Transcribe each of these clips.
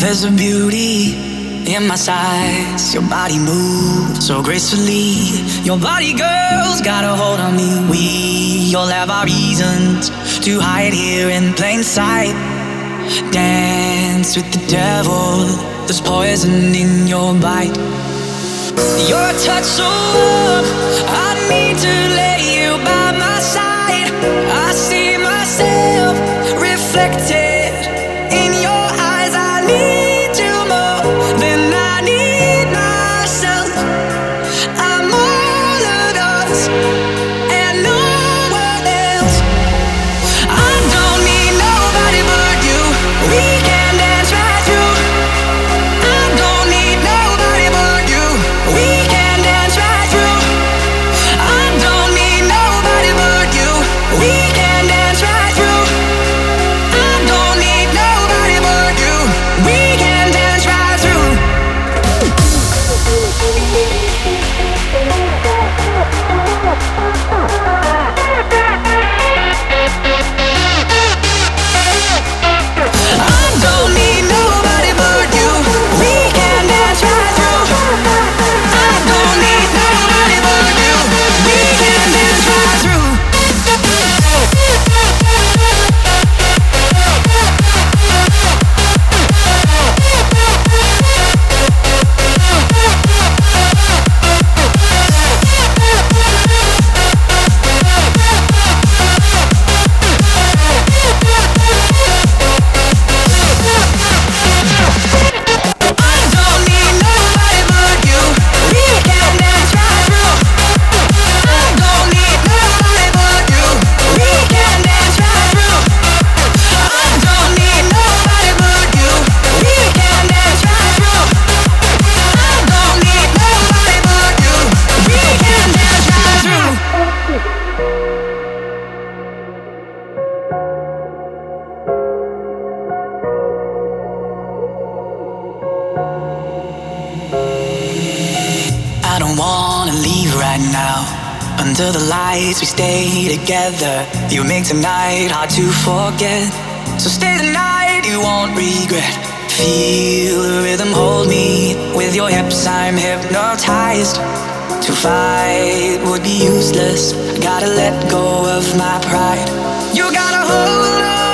There's a beauty in my sights. Your body moves so gracefully. Your body, girl's got a hold on me. We all have our reasons to hide here in plain sight. Dance with the devil. There's poison in your bite. Your touch so warm. I need to lay you by my side. I see myself reflected. Tonight hard to forget. So stay the night, you won't regret. Feel the rhythm, hold me with your hips. I'm hypnotized. To fight would be useless. I gotta let go of my pride. You gotta hold on,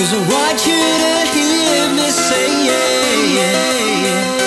Cause I want you to hear me say yeah, yeah, yeah.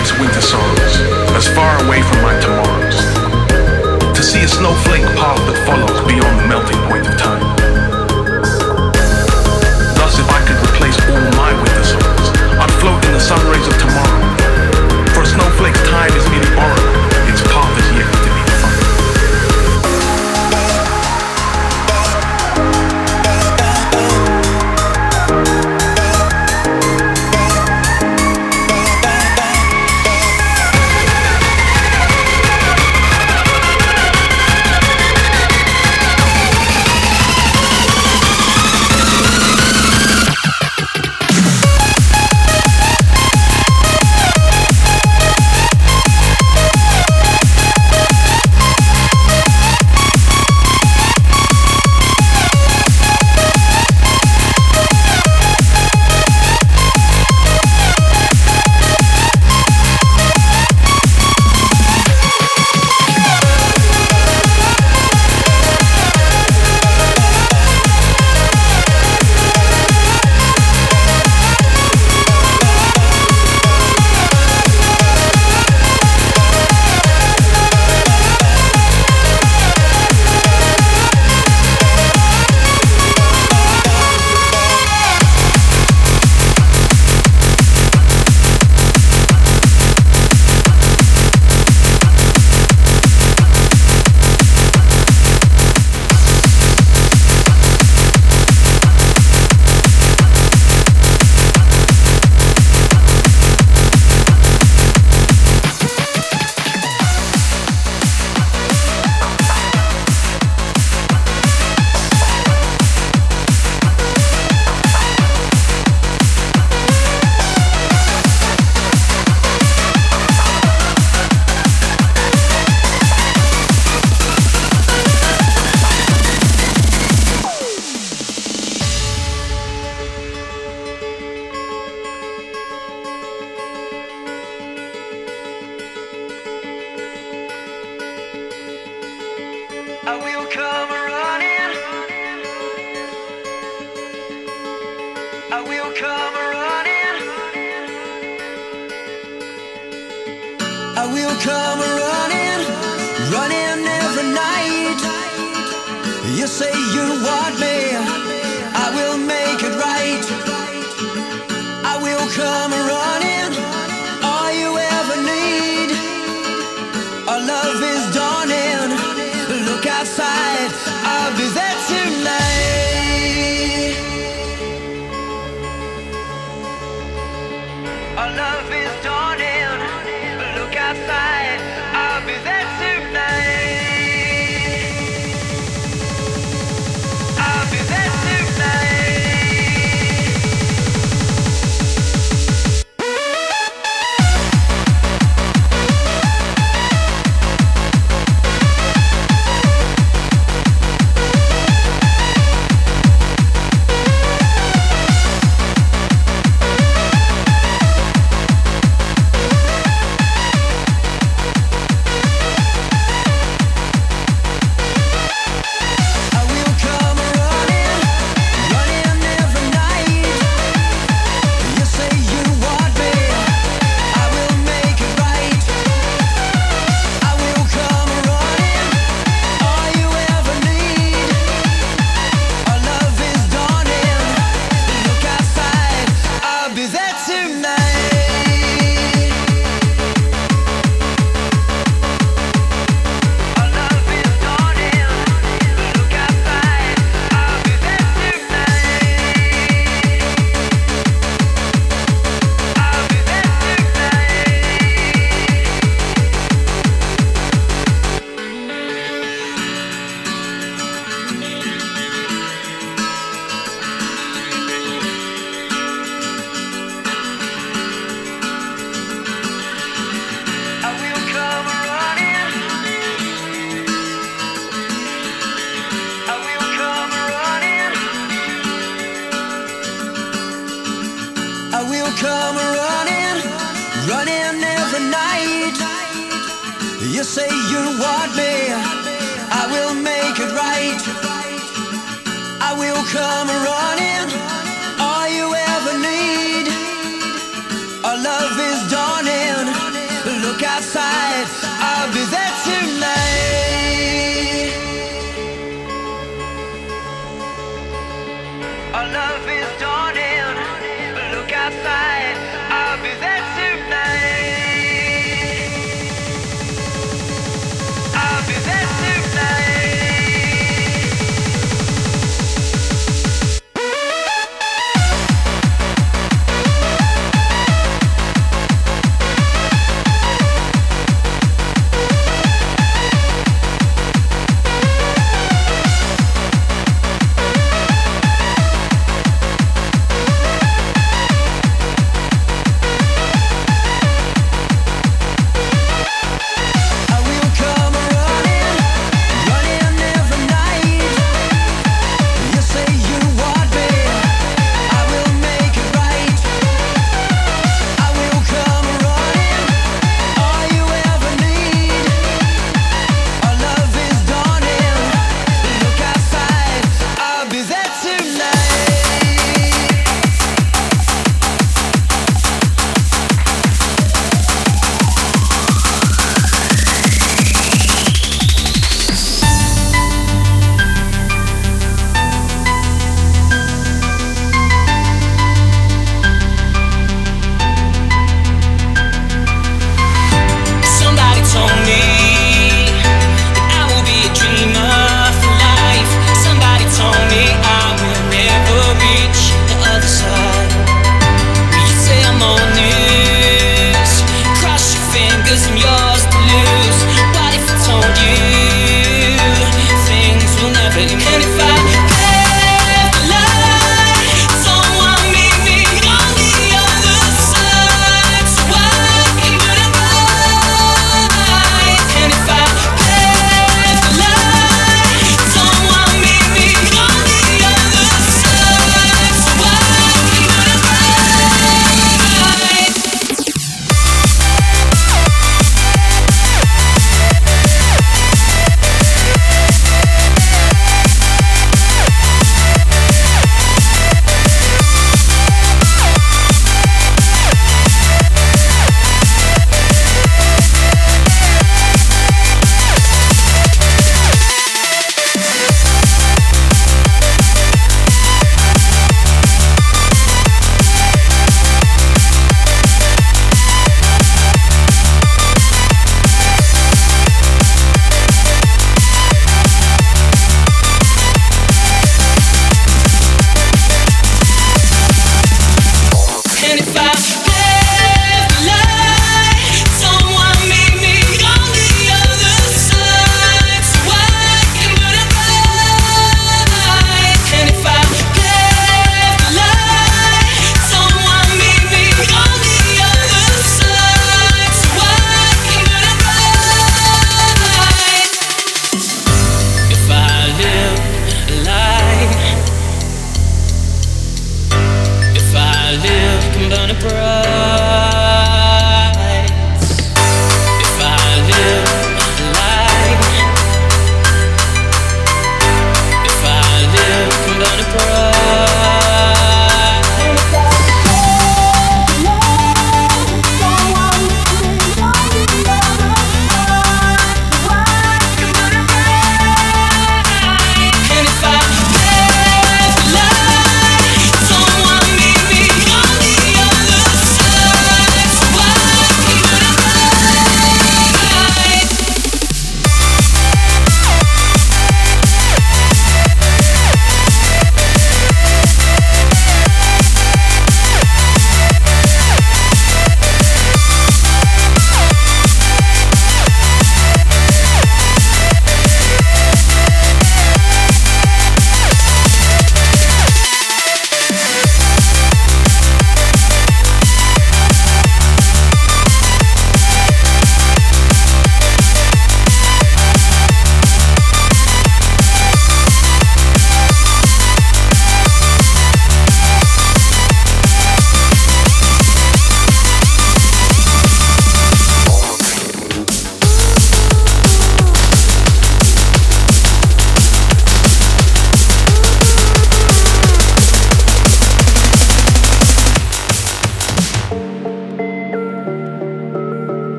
life's winter sorrows, as far away from my tomorrows. To see a snowflake path that follows beyond the melting point of time. Thus, if I could replace all my winter sorrows, I'd float in the sun rays of tomorrow. For a snowflake's time is merely borrowed.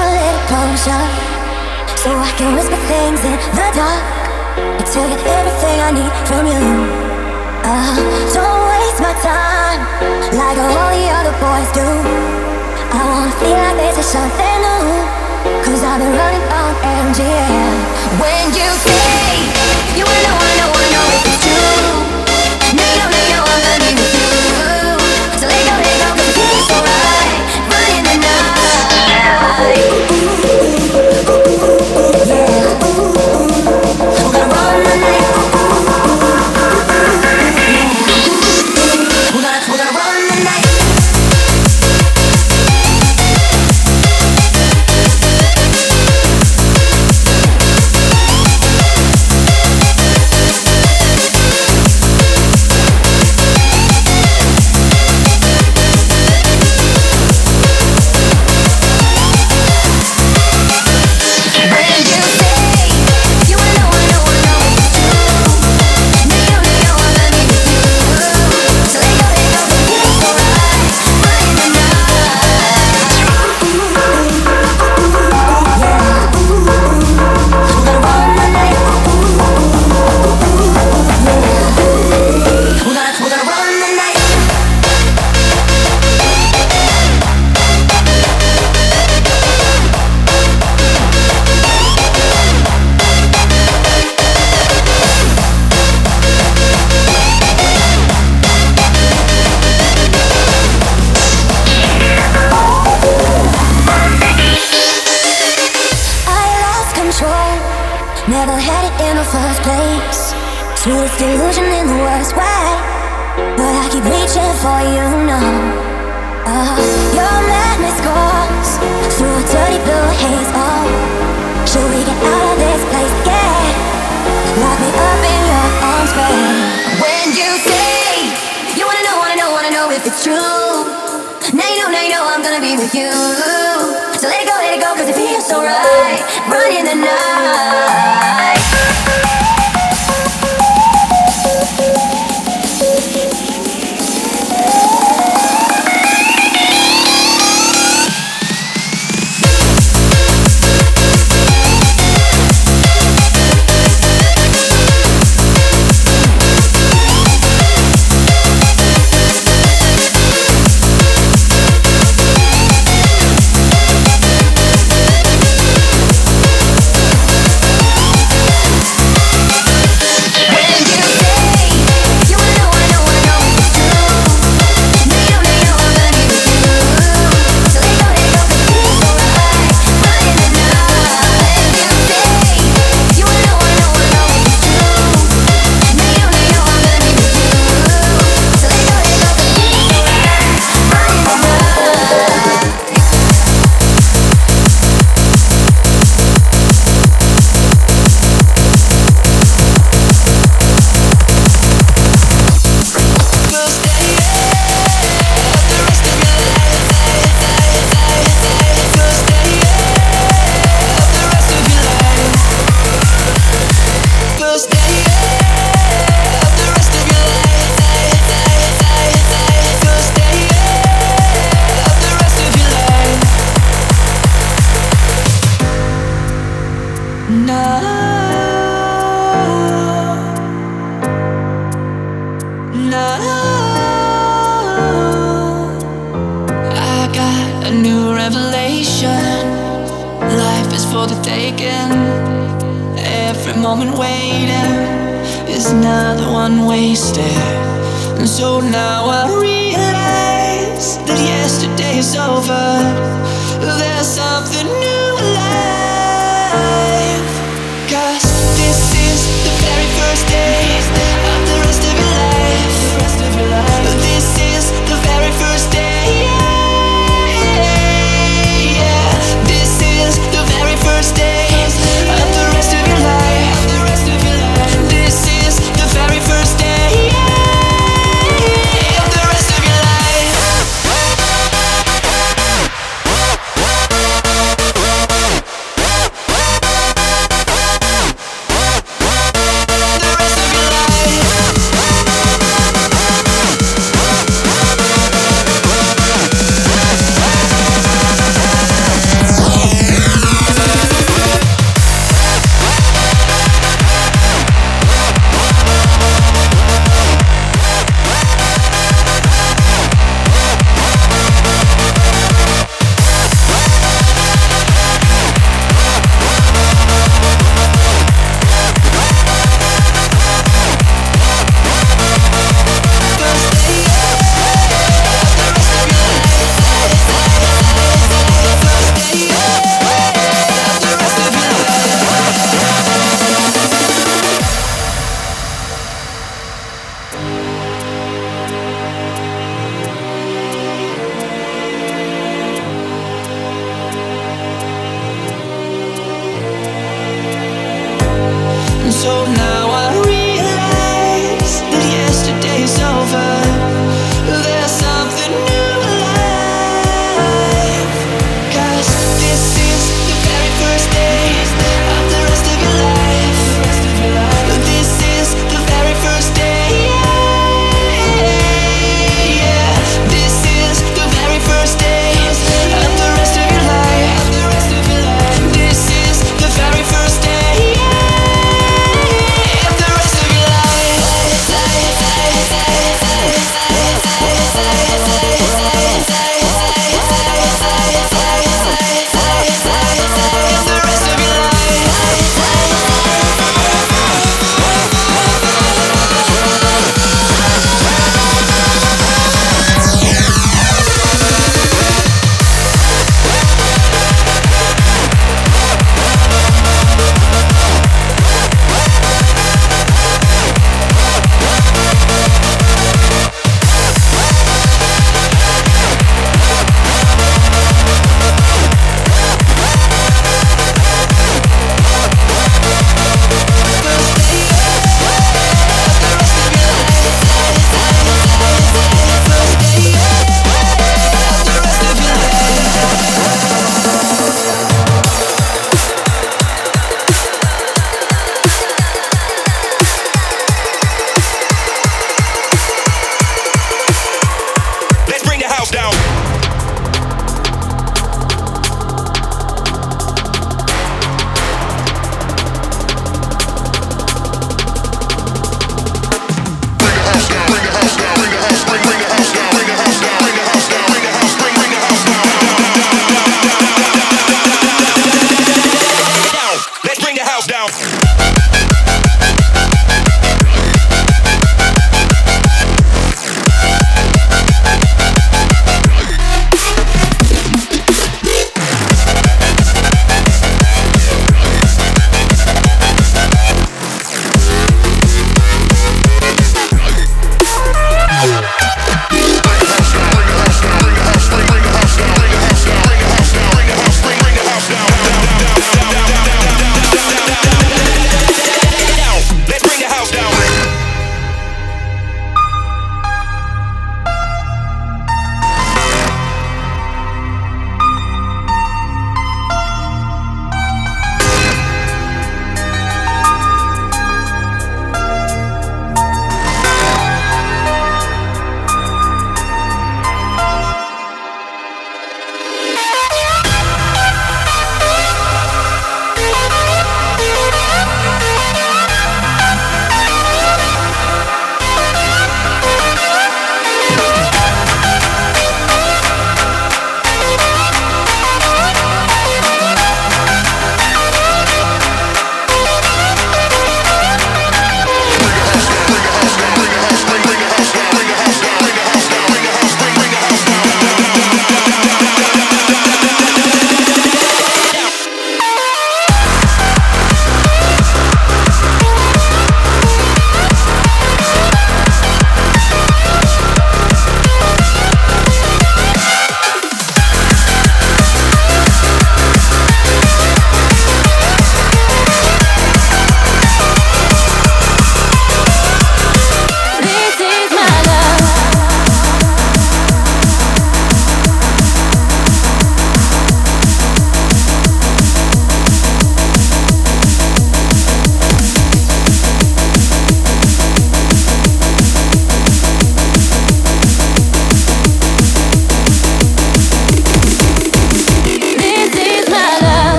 a little closure, so I can whisper things in the dark. It's really everything I need from you. Uh, don't waste my time like all the other boys do. I wanna feel like this is something new. Cause I've been running on empty. When you say you wanna, wanna, wanna know if it's true. No, no, no, no, I'm light.